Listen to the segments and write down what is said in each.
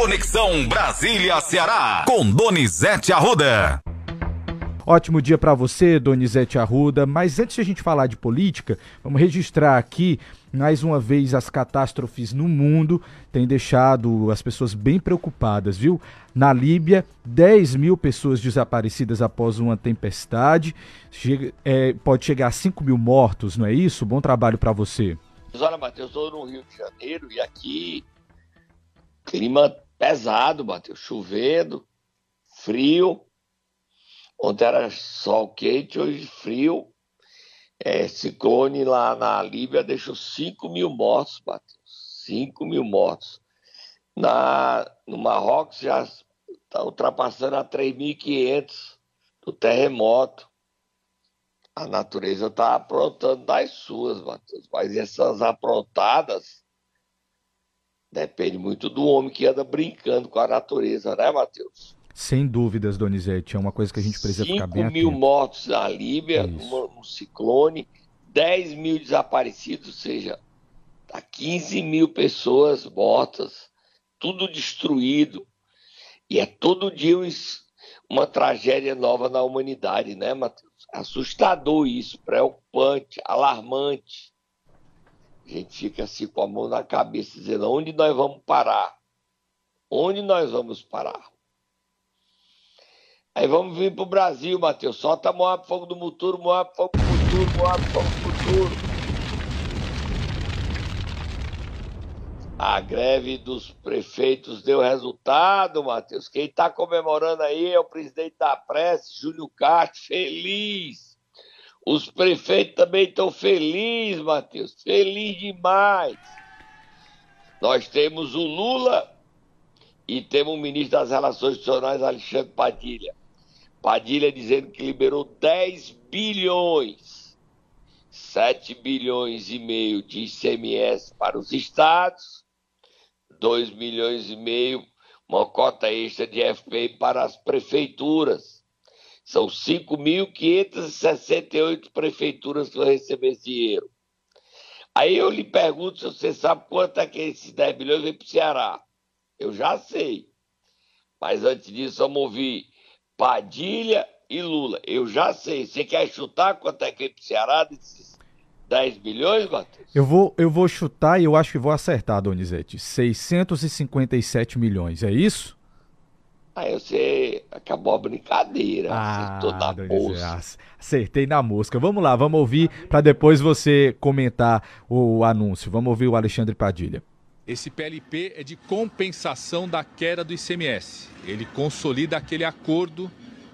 Conexão Brasília-Ceará, com Donizete Arruda. Ótimo dia para você, Donizete Arruda. Mas antes de a gente falar de política, vamos registrar aqui mais uma vez as catástrofes no mundo têm deixado as pessoas bem preocupadas, viu? Na Líbia, 10 mil pessoas desaparecidas após uma tempestade. Chega, é, pode chegar a 5 mil mortos, não é isso? Bom trabalho para você. Olha, Matheus, eu estou no Rio de Janeiro e aqui clima pesado, Matheus. Chovendo, frio Ontem era sol quente, hoje frio. É, ciclone lá na Líbia deixou 5 mil mortos, Matheus. 5 mil mortos. Na, no Marrocos já está ultrapassando a 3.500 do terremoto. A natureza está aprontando das suas, Matheus. Mas essas aprontadas depende muito do homem que anda brincando com a natureza, né, Matheus? Sem dúvidas, Donizete, é uma coisa que a gente precisa ficar bem atento. 5 mil mortos na Líbia, um, um ciclone, 10 mil desaparecidos, ou seja, tá 15 mil pessoas mortas, tudo destruído. E é todo dia uma tragédia nova na humanidade, né, Matheus? Assustador isso, preocupante, alarmante. A gente fica assim com a mão na cabeça, dizendo: onde nós vamos parar? Onde nós vamos parar? Aí vamos vir pro Brasil, Matheus. Solta Moab Fogo do Muturo, Moab Fogo do Muturo, Moab Fogo do Muturo. A greve dos prefeitos deu resultado, Matheus. Quem está comemorando aí é o presidente da prece, Júlio Castro, feliz. Os prefeitos também estão felizes, Matheus. Feliz demais. Nós temos o Lula e temos o ministro das Relações Institucionais, Alexandre Padilha. Padilha dizendo que liberou 10 bilhões, 7 bilhões e meio de ICMS para os estados, 2 milhões e meio, uma cota extra de FPI para as prefeituras. São 5.568 prefeituras que vão receber esse dinheiro. Aí eu lhe pergunto se você sabe quanto é que esses 10 bilhões vem para o Ceará. Eu já sei. Mas antes disso, vamos ouvir Padilha e Lula. Eu já sei. Você quer chutar quanto é que é pro Ceará desses 10 bilhões, Matheus? Eu vou, eu vou chutar e eu acho que vou acertar, Donizete. 657 milhões, é isso? Aí você acabou a brincadeira. Ah, acertou na mosca. Acertei na mosca. Vamos lá, vamos ouvir para depois você comentar o anúncio. Vamos ouvir o Alexandre Padilha. Esse PLP é de compensação da queda do ICMS. Ele consolida aquele acordo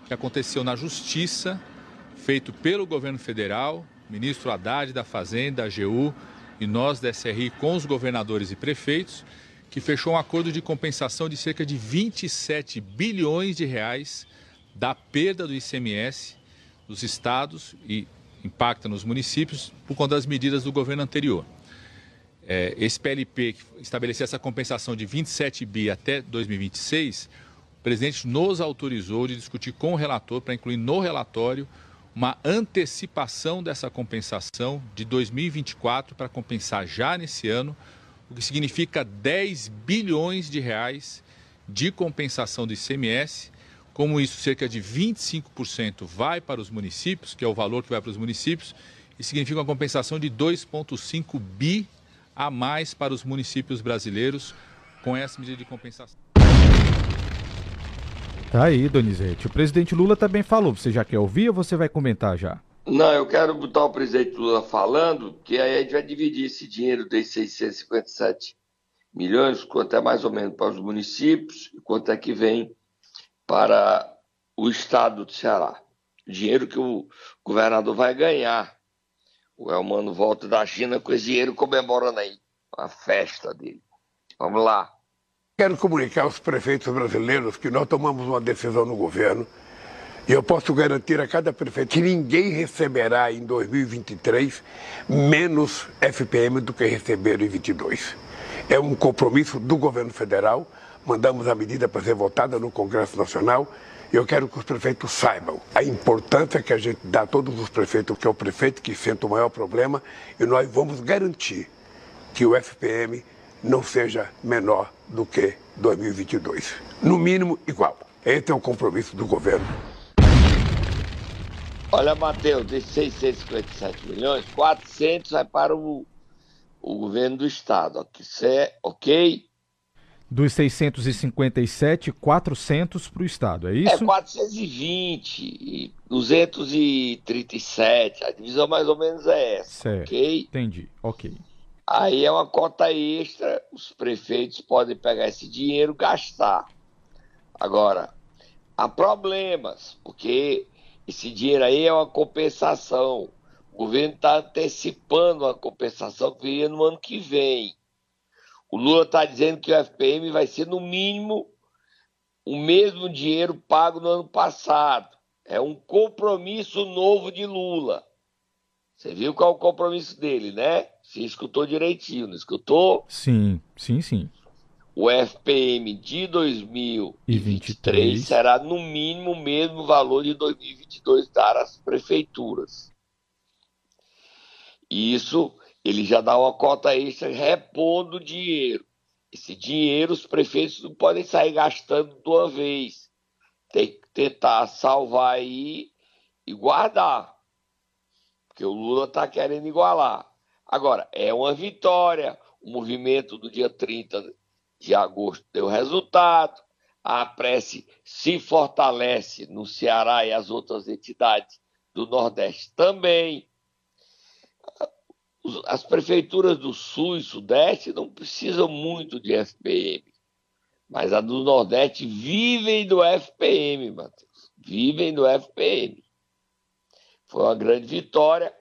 que aconteceu na Justiça, feito pelo governo federal, ministro Haddad da Fazenda, AGU e nós da SRI com os governadores e prefeitos, que fechou um acordo de compensação de cerca de 27 bilhões de reais da perda do ICMS dos estados e impacta nos municípios por conta das medidas do governo anterior. É, esse PLP que estabelecia essa compensação de 27 bi até 2026, o presidente nos autorizou de discutir com o relator para incluir no relatório uma antecipação dessa compensação de 2024 para compensar já nesse ano, o que significa 10 bilhões de reais de compensação do ICMS. Como isso, cerca de 25% vai para os municípios, que é o valor que vai para os municípios, e significa uma compensação de 2,5 bi a mais para os municípios brasileiros com essa medida de compensação. Tá aí, Donizete. O presidente Lula também falou. Você já quer ouvir ou você vai comentar já? Não, eu quero botar o presidente Lula falando, que aí a gente vai dividir esse dinheiro desses 657 milhões, quanto é mais ou menos para os municípios e quanto é que vem para o estado do Ceará. Dinheiro que o governador vai ganhar o Elmano volta da China com esse dinheiro comemorando aí a festa dele. Vamos lá. Quero comunicar aos prefeitos brasileiros que nós tomamos uma decisão no governo e eu posso garantir a cada prefeito que ninguém receberá em 2023 menos FPM do que receberam em 22. É um compromisso do governo federal. Mandamos a medida para ser votada no Congresso Nacional eu quero que os prefeitos saibam a importância que a gente dá a todos os prefeitos, que é o prefeito que sente o maior problema, e nós vamos garantir que o FPM não seja menor do que 2022. No mínimo, igual. Esse é o compromisso do governo. Olha, Matheus, desses 657 milhões, 400 vai para o, o governo do estado, ok? Dos 657, 400 para o estado, é isso? É 420, 237, a divisão mais ou menos é essa, certo. ok? Entendi, ok. Aí é uma cota extra, os prefeitos podem pegar esse dinheiro e gastar. Agora, há problemas, porque esse dinheiro aí é uma compensação. O governo está antecipando a compensação que viria no ano que vem. O Lula está dizendo que o FPM vai ser, no mínimo, o mesmo dinheiro pago no ano passado. É um compromisso novo de Lula. Você viu qual é o compromisso dele, né? Você escutou direitinho, não escutou? Sim, sim, sim. O FPM de 2023 será no mínimo o mesmo valor de 2022 dar às prefeituras. E isso ele já dá uma cota extra repondo dinheiro. Esse dinheiro os prefeitos não podem sair gastando de uma vez. Tem que tentar salvar aí e guardar. Porque o Lula está querendo igualar. Agora, é uma vitória. O movimento do dia 30 de agosto deu resultado. A prece se fortalece no Ceará e as outras entidades do Nordeste também. As prefeituras do Sul e Sudeste não precisam muito de FPM, mas a do Nordeste vivem do FPM, Matheus. Vivem do FPM. Foi uma grande vitória.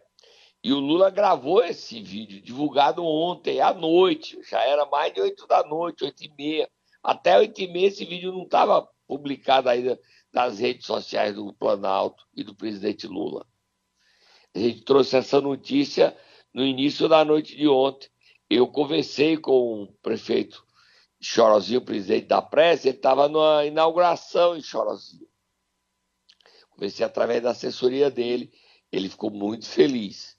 E o Lula gravou esse vídeo, divulgado ontem à noite. Já era mais de 8 da noite, 8 e meia. Até 8 e meia esse vídeo não estava publicado ainda nas redes sociais do Planalto e do presidente Lula. A gente trouxe essa notícia no início da noite de ontem. Eu conversei com o prefeito Chorozinho, presidente da pressa, ele estava na inauguração em Chorozinho. Conversei através da assessoria dele, ele ficou muito feliz.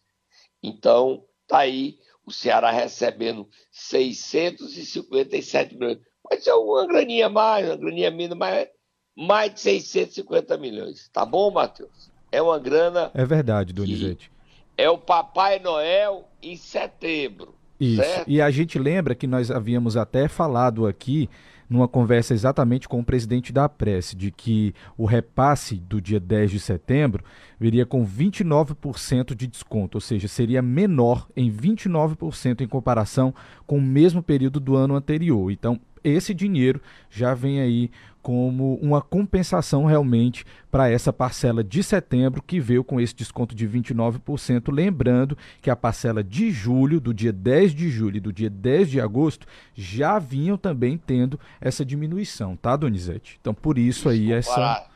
Então, tá aí o Ceará recebendo 657 milhões. Pode ser uma graninha mais, uma graninha menos, mas mais de 650 milhões. Tá bom, Matheus? É uma grana. É verdade, Donizete. É o Papai Noel em setembro. Isso. Certo? E a gente lembra que nós havíamos até falado aqui numa conversa exatamente com o presidente da Prece, de que o repasse do dia 10 de setembro viria com 29% de desconto, ou seja, seria menor em 29% em comparação com o mesmo período do ano anterior. Então, esse dinheiro já vem aí como uma compensação realmente para essa parcela de setembro que veio com esse desconto de 29%. Lembrando que a parcela de julho, do dia 10 de julho e do dia 10 de agosto, já vinham também tendo essa diminuição, tá, Donizete? Então, por isso aí essa.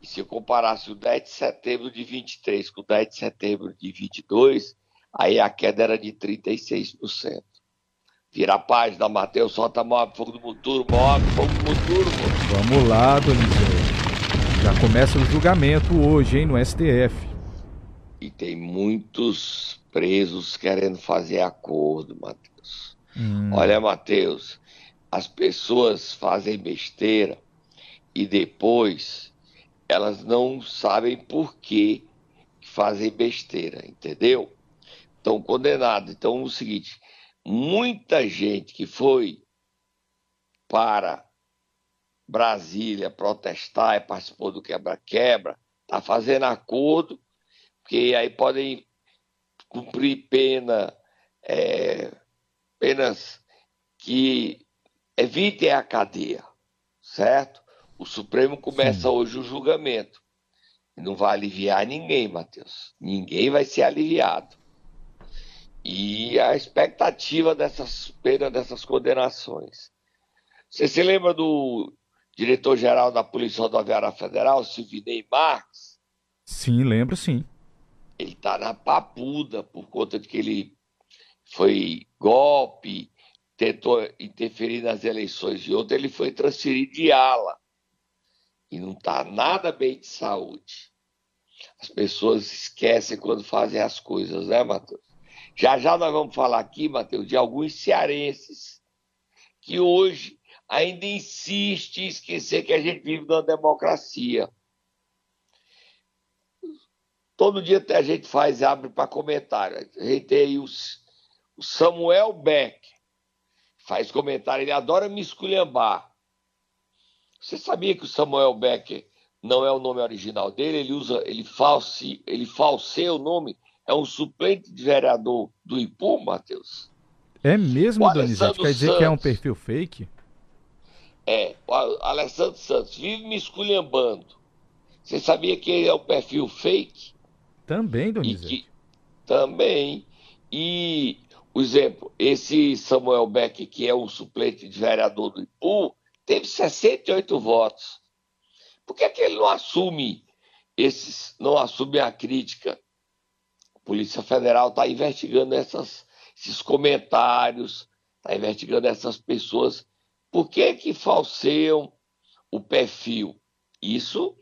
E se eu comparasse o 10 de setembro de 23 com o 10 de setembro de 22, aí a queda era de 36%. Vira a página, Matheus, solta Mob, fogo do Muturo, Mob, fogo do Muturo. Vamos lá, Donizete. Já começa o julgamento hoje, hein, no STF. E tem muitos presos querendo fazer acordo, Matheus. Hum. Olha, Matheus, as pessoas fazem besteira e depois elas não sabem por que fazem besteira, entendeu? Estão condenados. Então, é o seguinte, muita gente que foi para Brasília protestar e participou do quebra-quebra, está fazendo acordo, porque aí podem cumprir pena, é, penas que evitem a cadeia, certo? O Supremo começa Sim. hoje o julgamento. Não vai aliviar ninguém, Matheus. Ninguém vai ser aliviado. E a expectativa dessas penas, dessas condenações. Você se lembra do diretor-geral da Polícia Rodoviária Federal, Silvinei Marques? Sim, lembro sim. Ele está na papuda por conta de que ele foi golpe, tentou interferir nas eleições de ontem, ele foi transferido de ala. E não está nada bem de saúde. As pessoas esquecem quando fazem as coisas, né, Matheus? Já já nós vamos falar aqui, Matheus, de alguns cearenses que hoje ainda insiste em esquecer que a gente vive numa democracia. Todo dia a gente faz, abre para comentário. A gente tem aí os, o Samuel Beck, faz comentário, ele adora me esculhambar. Você sabia que o Samuel Beck não é o nome original dele? Ele usa, ele, false, ele falseia o nome, é um suplente de vereador do Ipu, Matheus. É mesmo, Donizete? Quer dizer Santos, que é um perfil fake? É, o Alessandro Santos vive me esculhambando. Você sabia que ele é um perfil fake? Também, Donizete. Que, também. E, por exemplo, esse Samuel Beck, que é o suplente de vereador do Ipu, teve 68 votos. Por que, é que ele não assume esses, não assume a crítica? Polícia Federal está investigando essas, esses comentários, está investigando essas pessoas. Por que que falseiam o perfil? Isso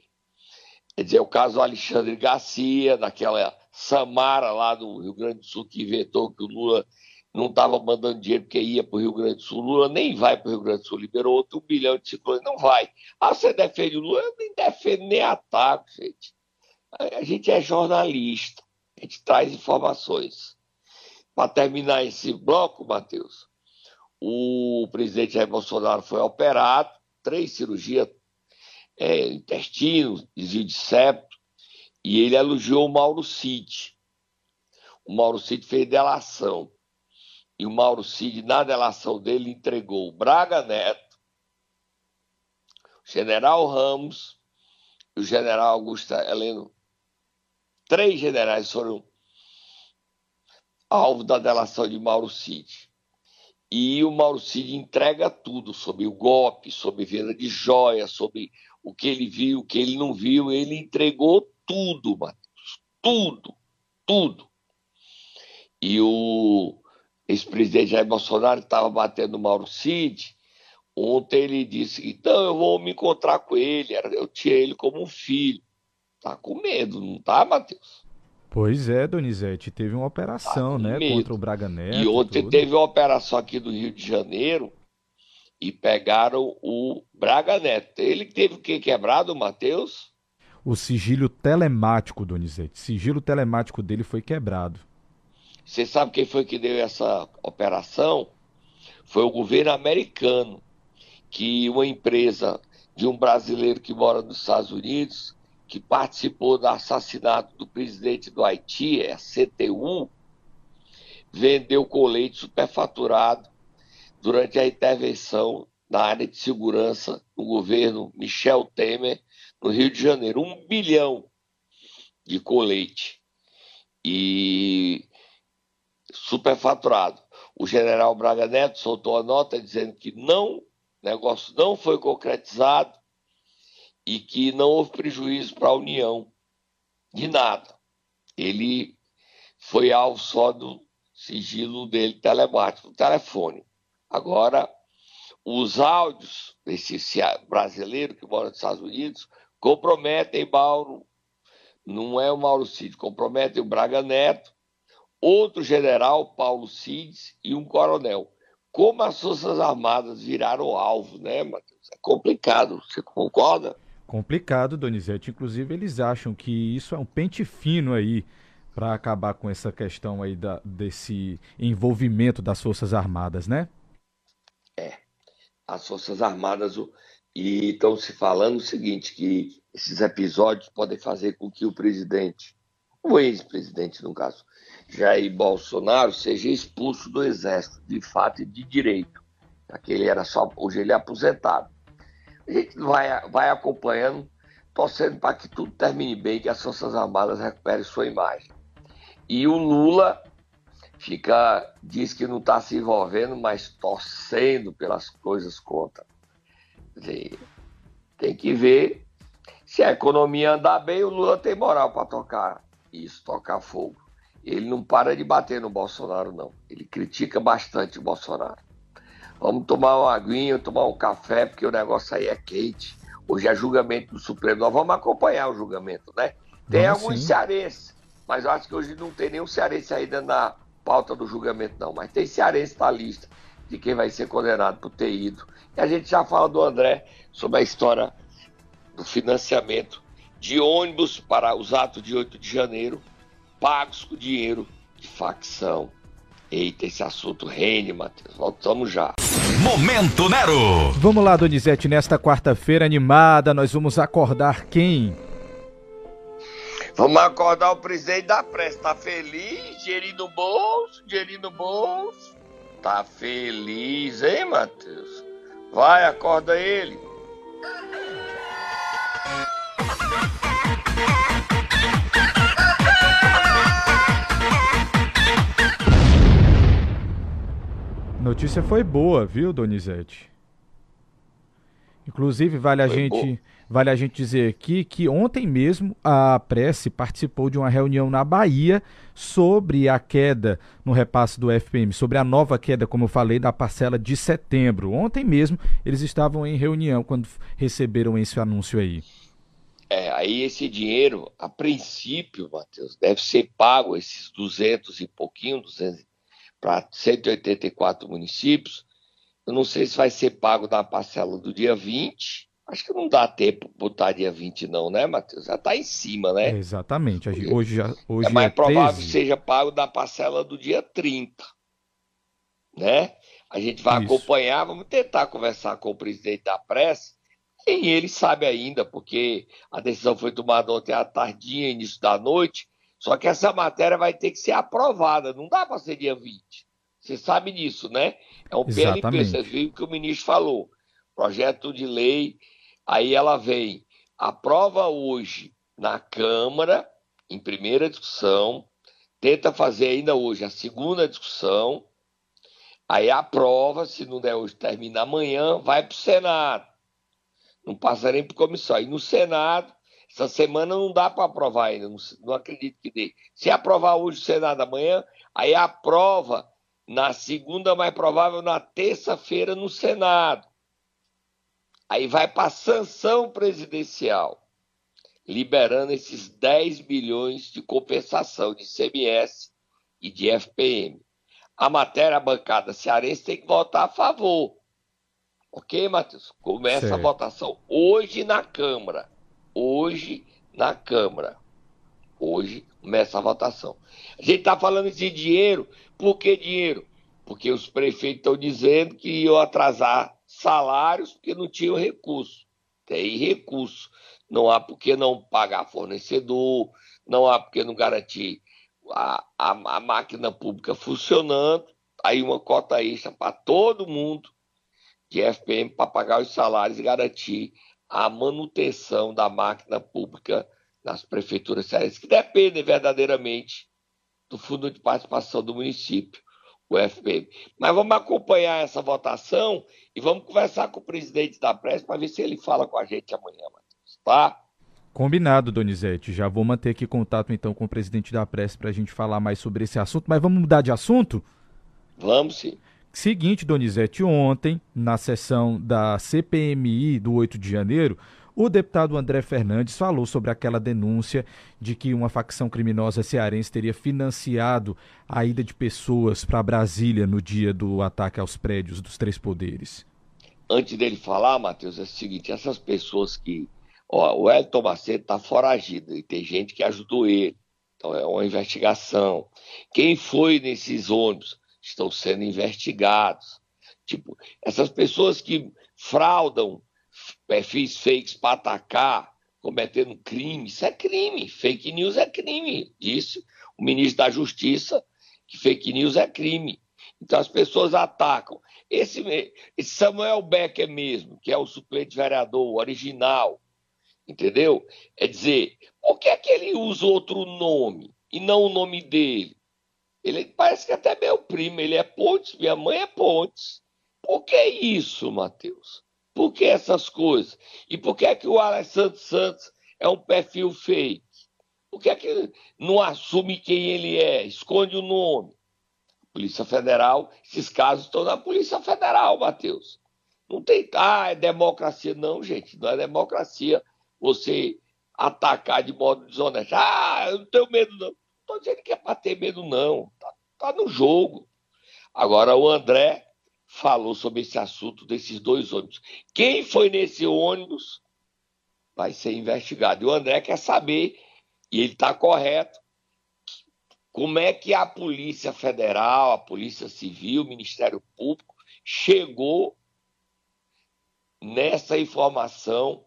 Quer dizer, o caso Alexandre Garcia, daquela Samara lá do Rio Grande do Sul, que inventou que o Lula não estava mandando dinheiro porque ia para o Rio Grande do Sul. Lula nem vai para o Rio Grande do Sul, liberou outro bilhão de ciclones, não vai. Ah, você defende o Lula? Eu nem defendo nem ataco, gente. A gente é jornalista, a gente traz informações. Para terminar esse bloco, Matheus, o presidente Jair Bolsonaro foi operado, três cirurgias, é, intestino, desvio de septo, e ele elogiou o Mauro Cid. O Mauro Cid fez delação. E o Mauro Cid, na delação dele, entregou o Braga Neto, o general Ramos o general Augusto Heleno. Três generais foram alvo da delação de Mauro Cid. E o Mauro Cid entrega tudo sobre o golpe, sobre venda de joias, sobre o que ele viu, o que ele não viu, ele entregou tudo, Matheus. Tudo, tudo. E o ex-presidente Jair Bolsonaro estava batendo no Mauro Cid. Ontem ele disse: então eu vou me encontrar com ele. Eu tinha ele como um filho. Tá com medo, não tá, Matheus? Pois é, Donizete, teve uma operação, tá né, medo. contra o Braga Neto. E ontem teve uma operação aqui do Rio de Janeiro e pegaram o Braga Neto. Ele teve o que quebrado, Matheus? O sigilo telemático, Donizete. O sigilo telemático dele foi quebrado. Você sabe quem foi que deu essa operação? Foi o governo americano, que uma empresa de um brasileiro que mora nos Estados Unidos, que participou do assassinato do presidente do Haiti, é a CTU, vendeu colete superfaturado durante a intervenção na área de segurança do governo Michel Temer no Rio de Janeiro. Um bilhão de colete e superfaturado. O general Braga Neto soltou a nota dizendo que não, o negócio não foi concretizado e que não houve prejuízo para a União de nada. Ele foi alvo só do sigilo dele telemático, telefone. Agora, os áudios desse brasileiro que mora nos Estados Unidos comprometem Mauro, não é o Mauro Cid, comprometem o Braga Neto, outro general, Paulo Cides, e um coronel. Como as Forças Armadas viraram alvo, né, Matheus? É complicado, você concorda? Complicado, Donizete. Inclusive, eles acham que isso é um pente fino aí para acabar com essa questão aí da, desse envolvimento das Forças Armadas, né? as Forças Armadas e estão se falando o seguinte, que esses episódios podem fazer com que o presidente, o ex-presidente no caso, Jair Bolsonaro, seja expulso do Exército, de fato e de direito, já que ele era só, hoje ele é aposentado. A gente vai, vai acompanhando, torcendo para que tudo termine bem, que as Forças Armadas recuperem sua imagem. E o Lula fica diz que não está se envolvendo, mas torcendo pelas coisas contra. tem que ver se a economia andar bem, o Lula tem moral para tocar isso, tocar fogo. Ele não para de bater no Bolsonaro, não. Ele critica bastante o Bolsonaro. Vamos tomar uma aguinha, tomar um café, porque o negócio aí é quente. Hoje é julgamento do Supremo. Nós vamos acompanhar o julgamento, né? Tem vamos alguns sim. cearenses, mas eu acho que hoje não tem nenhum cearense ainda na pauta do julgamento, não. Mas tem cearense na lista. de quem vai ser condenado por ter ido. E a gente já fala do André sobre a história do financiamento de ônibus para os atos de 8 de janeiro, pagos com dinheiro de facção. Eita, esse assunto rende, Matheus. Voltamos já. Momento Nero! Vamos lá, Donizete, nesta quarta-feira animada, nós vamos acordar quem? Vamos acordar o presidente da pressa. Tá feliz? Dinheirinho no bolso? Dinheirinho no bolso? Tá feliz, hein, Matheus? Vai, acorda ele. Notícia foi boa, viu, Donizete? Inclusive, vale a, gente, vale a gente dizer aqui que ontem mesmo a Prece participou de uma reunião na Bahia sobre a queda no repasse do FPM, sobre a nova queda, como eu falei, da parcela de setembro. Ontem mesmo eles estavam em reunião quando receberam esse anúncio aí. É, aí esse dinheiro, a princípio, Matheus, deve ser pago, esses 200 e pouquinho, 200, para 184 municípios. Eu não sei se vai ser pago na parcela do dia 20. Acho que não dá tempo botar dia 20, não, né, Matheus? Já está em cima, né? É, exatamente. Hoje, já, hoje é mais é provável que seja pago na parcela do dia 30. Né? A gente vai Isso. acompanhar, vamos tentar conversar com o presidente da pressa. E ele sabe ainda, porque a decisão foi tomada ontem à tardinha, início da noite, só que essa matéria vai ter que ser aprovada, não dá para ser dia 20. Você sabe disso, né? É um Exatamente. PLP, você viu o que o ministro falou. Projeto de lei, aí ela vem, aprova hoje na Câmara, em primeira discussão, tenta fazer ainda hoje a segunda discussão, aí aprova, se não der hoje, termina amanhã, vai para o Senado. Não passa nem para comissão. Aí no Senado, essa semana não dá para aprovar ainda, não, não, acredito que dê. Se aprovar hoje o Senado amanhã, aí aprova na segunda, mais provável na terça-feira no Senado. Aí vai para a sanção presidencial, liberando esses 10 bilhões de compensação de CMS e de FPM. A matéria bancada cearense tem que votar a favor. Ok, Matheus? Começa certo. a votação hoje na Câmara hoje na Câmara. Hoje começa a votação. A gente está falando de dinheiro, por que dinheiro? Porque os prefeitos estão dizendo que iam atrasar salários porque não tinham recurso. Tem recurso. Não há por que não pagar fornecedor, não há por que não garantir a, a, a máquina pública funcionando. Aí uma cota extra para todo mundo de FPM para pagar os salários e garantir a manutenção da máquina pública nas prefeituras cearenses, que dependem verdadeiramente do Fundo de Participação do município, o FPM. Mas vamos acompanhar essa votação e vamos conversar com o presidente da Press para ver se ele fala com a gente amanhã, Matheus, tá? Combinado, Donizete. Já vou manter aqui contato então com o presidente da Press para a gente falar mais sobre esse assunto. Mas vamos mudar de assunto? Vamos sim. Seguinte, Donizete, ontem, na sessão da CPMI do 8 de janeiro, o deputado André Fernandes falou sobre aquela denúncia de que uma facção criminosa cearense teria financiado a ida de pessoas para Brasília no dia do ataque aos prédios dos três poderes. Antes dele falar, Matheus, é o seguinte: essas pessoas que. Ó, o Elton Macedo está foragido e tem gente que ajudou ele. Então é uma investigação. Quem foi nesses ônibus? Estão sendo investigados. Tipo, essas pessoas que fraudam perfis fakes para atacar, cometendo crime, isso é crime. Fake news é crime. Disse o ministro da Justiça que fake news é crime. Então as pessoas atacam. Esse, esse Samuel Becker mesmo, que é o suplente vereador original, entendeu? É dizer, por que, é que ele usa outro nome e não o nome dele? Ele parece que até meu primo, ele é Pontes, minha mãe é Pontes. Por que isso, Matheus? Por que essas coisas? E por que é que o Alessandro Santos é um perfil fake? Por que é que não assume quem ele é? Esconde o nome. Polícia Federal, esses casos estão na Polícia Federal, Matheus. Não tem. Ah, é democracia. Não, gente, não é democracia você atacar de modo desonesto. Ah, eu não tenho medo, não estou dizendo que é para ter medo, não. Tá, tá no jogo. Agora, o André falou sobre esse assunto desses dois ônibus. Quem foi nesse ônibus vai ser investigado. E o André quer saber, e ele está correto, como é que a Polícia Federal, a Polícia Civil, o Ministério Público chegou nessa informação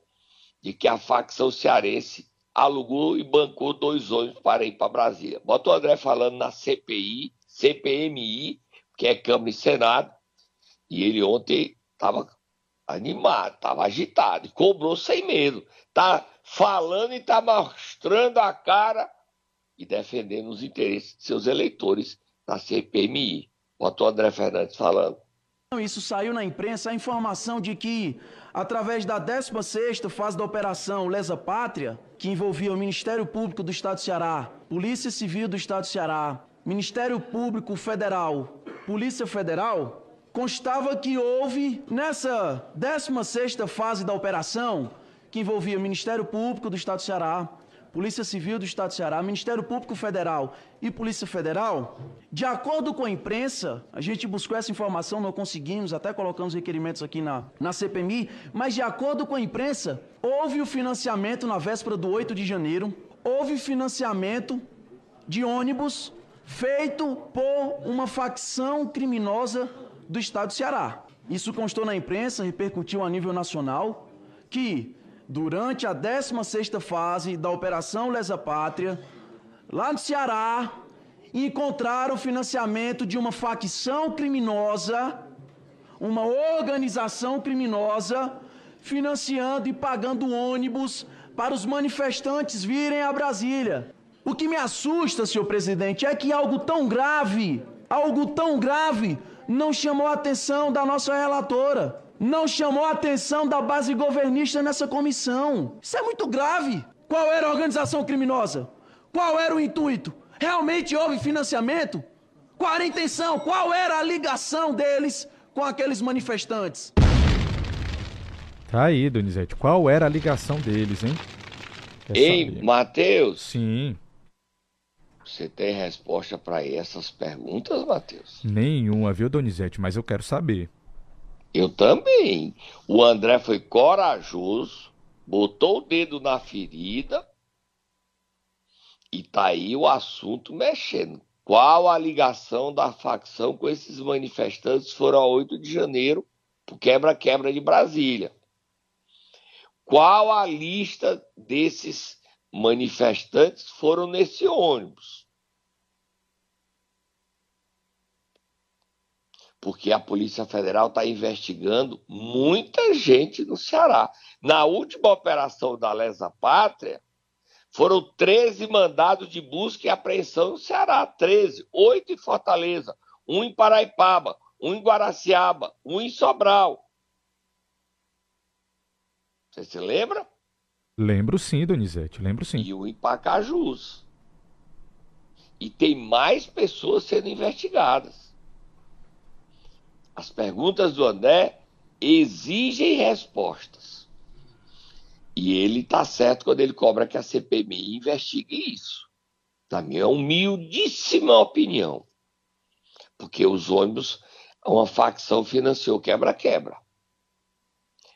de que a facção cearense alugou e bancou dois ônibus para ir para Brasília. Bota o André falando na CPI, CPMI, que é Câmara e Senado, e ele ontem estava animado, estava agitado, cobrou sem medo. Está falando e está mostrando a cara e defendendo os interesses de seus eleitores na CPMI. Bota o André Fernandes falando. Isso saiu na imprensa a informação de que, através da 16ª fase da Operação Lesa Pátria, que envolvia o Ministério Público do Estado do Ceará, Polícia Civil do Estado do Ceará, Ministério Público Federal, Polícia Federal, constava que houve, nessa 16ª fase da operação, que envolvia o Ministério Público do Estado do Ceará, Polícia Civil do Estado do Ceará, Ministério Público Federal e Polícia Federal, de acordo com a imprensa, a gente buscou essa informação, não conseguimos, até colocamos requerimentos aqui na, na CPMI, mas de acordo com a imprensa, houve o financiamento na véspera do 8 de janeiro, houve financiamento de ônibus feito por uma facção criminosa do Estado do Ceará. Isso constou na imprensa, repercutiu a nível nacional, que durante a 16ª fase da Operação Lesa Pátria, lá no Ceará, encontraram financiamento de uma facção criminosa, uma organização criminosa, financiando e pagando ônibus para os manifestantes virem a Brasília. O que me assusta, senhor presidente, é que algo tão grave, algo tão grave, não chamou a atenção da nossa relatora não chamou a atenção da base governista nessa comissão. Isso é muito grave. Qual era a organização criminosa? Qual era o intuito? Realmente houve financiamento? Qual era a intenção? Qual era a ligação deles com aqueles manifestantes? Tá aí, Donizete. Qual era a ligação deles, hein? Quer Ei, Matheus. Sim. Você tem resposta para essas perguntas, Matheus? Nenhuma, viu, Donizete? Mas eu quero saber. Eu também. O André foi corajoso, botou o dedo na ferida e tá aí o assunto mexendo. Qual a ligação da facção com esses manifestantes foram a 8 de janeiro, pro quebra-quebra de Brasília? Qual a lista desses manifestantes foram nesse ônibus? porque a Polícia Federal está investigando muita gente no Ceará. Na última operação da Lesa Pátria, foram 13 mandados de busca e apreensão no Ceará. 13, 8 em Fortaleza, um em Paraipaba, um em Guaraciaba, um em Sobral. Você se lembra? Lembro sim, Donizete, lembro sim. E um em Pacajus. E tem mais pessoas sendo investigadas. As perguntas do André exigem respostas. E ele está certo quando ele cobra que a CPMI investigue isso. Na minha humildíssima opinião. Porque os ônibus, uma facção financiou quebra-quebra.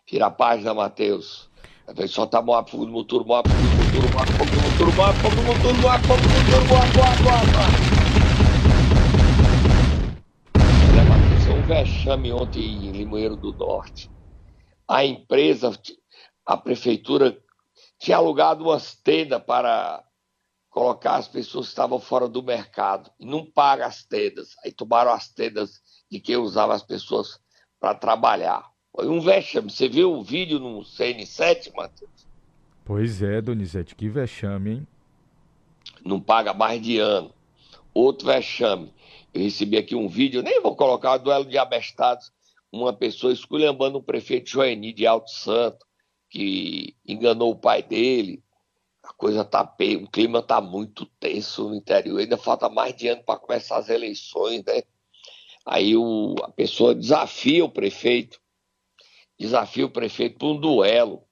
Vira a página, Matheus. Só tá moab, fogo do motor, moab, fogo do motor, moab, fogo do motor, moab, fogo do motor, moab, fogo do motor, moab, moab, moab, moab. vexame ontem em Limoeiro do Norte. A empresa, a prefeitura, tinha alugado umas tendas para colocar as pessoas que estavam fora do mercado e não paga as tendas. Aí tomaram as tendas de quem usava as pessoas para trabalhar. Foi um vexame. Você viu o vídeo no CN7, Matheus? Pois é, Donizete, que vexame, hein? Não paga mais de ano. Outro vexame. Eu recebi aqui um vídeo, nem vou colocar, duelo de abestados, uma pessoa esculhambando o prefeito Joeni de Alto Santo, que enganou o pai dele. A coisa tá peia, o clima tá muito tenso no interior, ainda falta mais de ano para começar as eleições, né? Aí o, a pessoa desafia o prefeito, desafia o prefeito para um duelo.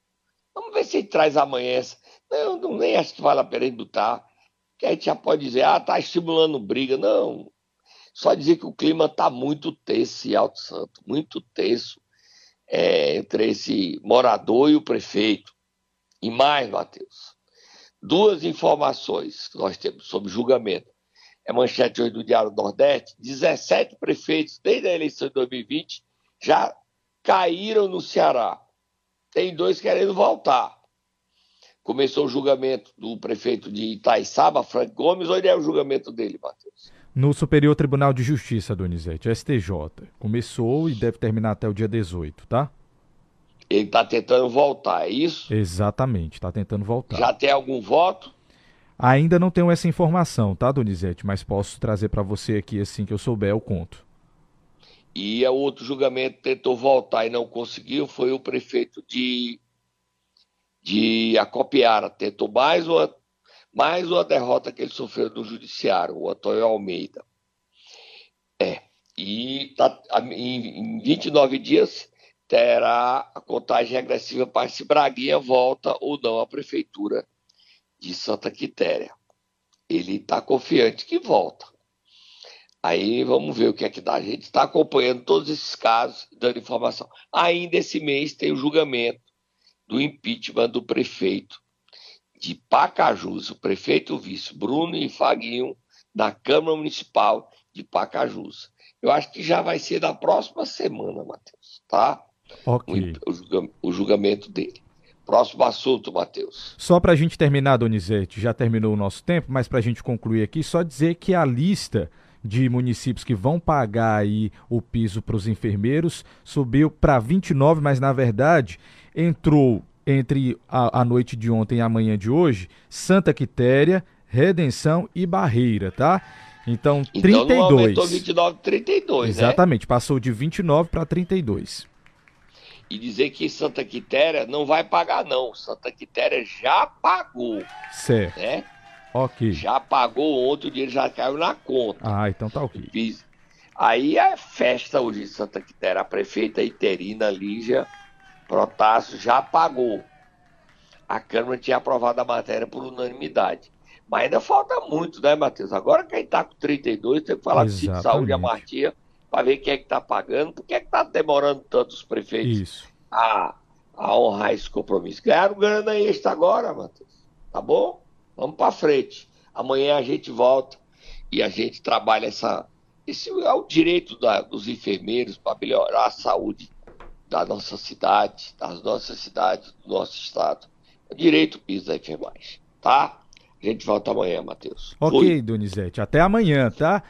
Vamos ver se ele traz amanhã essa. Não, não nem acho que vale a pena botar. Que a gente já pode dizer, ah, tá estimulando briga. Não, Só dizer que o clima está muito tenso em Alto Santo, muito tenso é, entre esse morador e o prefeito. E mais, Matheus, duas informações que nós temos sobre julgamento. É manchete hoje do Diário Nordeste: 17 prefeitos, desde a eleição de 2020, já caíram no Ceará. Tem dois querendo voltar. Começou o julgamento do prefeito de Itaiçaba, Frank Gomes. Onde é o julgamento dele, Matheus? No Superior Tribunal de Justiça, Donizete, STJ. Começou e deve terminar até o dia 18, tá? Ele está tentando voltar, é isso? Exatamente, está tentando voltar. Já tem algum voto? Ainda não tenho essa informação, tá, Donizete? Mas posso trazer para você aqui assim que eu souber, eu conto. E o outro julgamento tentou voltar e não conseguiu foi o prefeito de, de Acopiara. Tentou mais uma, mais uma derrota que ele sofreu no judiciário, o Antônio Almeida. É. E tá, em, em 29 dias terá a contagem regressiva para se Braguinha volta ou não à prefeitura de Santa Quitéria. Ele está confiante que volta. Aí vamos ver o que é que dá. A gente está acompanhando todos esses casos, dando informação. Ainda esse mês tem o julgamento do impeachment do prefeito de Pacajus, o prefeito vice Bruno Infaguinho, da Câmara Municipal de Pacajus. Eu acho que já vai ser na próxima semana, Matheus, tá? Ok. O, o julgamento dele. Próximo assunto, Matheus. Só para a gente terminar, Donizete, já terminou o nosso tempo, mas para a gente concluir aqui, só dizer que a lista de municípios que vão pagar aí o piso para os enfermeiros subiu para 29, mas na verdade entrou entre a, a, noite de ontem e a manhã de hoje Santa Quitéria, Redenção e Barreira, tá? Então, então 32. Não aumentou 29 32, né? Exatamente, né? passou de 29 para 32. E dizer que Santa Quitéria não vai pagar não, Santa Quitéria já pagou. Certo. Né? Ok. Já pagou ontem, o dinheiro já caiu na conta. Ah, então tá ok. Aí é festa hoje em Santa Quitéria. A prefeita interina Lígia Protássio já pagou. A Câmara tinha aprovado a matéria por unanimidade. Mas ainda falta muito, né, Matheus? Agora quem tá com 32 tem que falar Exatamente. com o Saúde e a Martinha para ver quem é que tá pagando. Por que é que tá demorando tanto os prefeitos Isso. A, a honrar esse compromisso? Ganharam grana extra agora, Matheus. Tá bom? Vamos para frente. Amanhã a gente volta e a gente trabalha essa. Esse é o direito da, dos enfermeiros para melhorar a saúde da nossa cidade, das nossas cidades, do nosso estado. É o direito piso da enfermagem, tá? A gente volta amanhã, Matheus. Ok, Fui. Donizete. Até amanhã, tá?